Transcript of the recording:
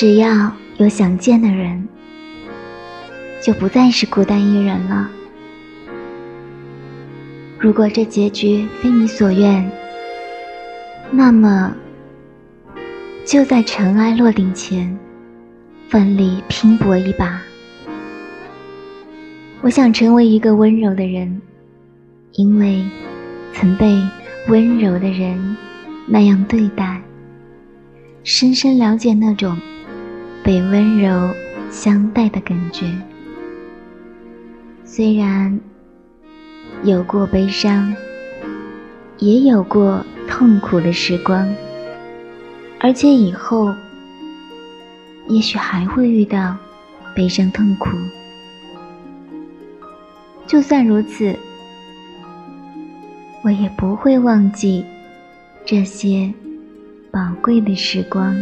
只要有想见的人，就不再是孤单一人了。如果这结局非你所愿，那么就在尘埃落定前，奋力拼搏一把。我想成为一个温柔的人，因为曾被温柔的人那样对待，深深了解那种被温柔相待的感觉。虽然有过悲伤，也有过痛苦的时光，而且以后也许还会遇到悲伤痛苦。就算如此，我也不会忘记这些宝贵的时光。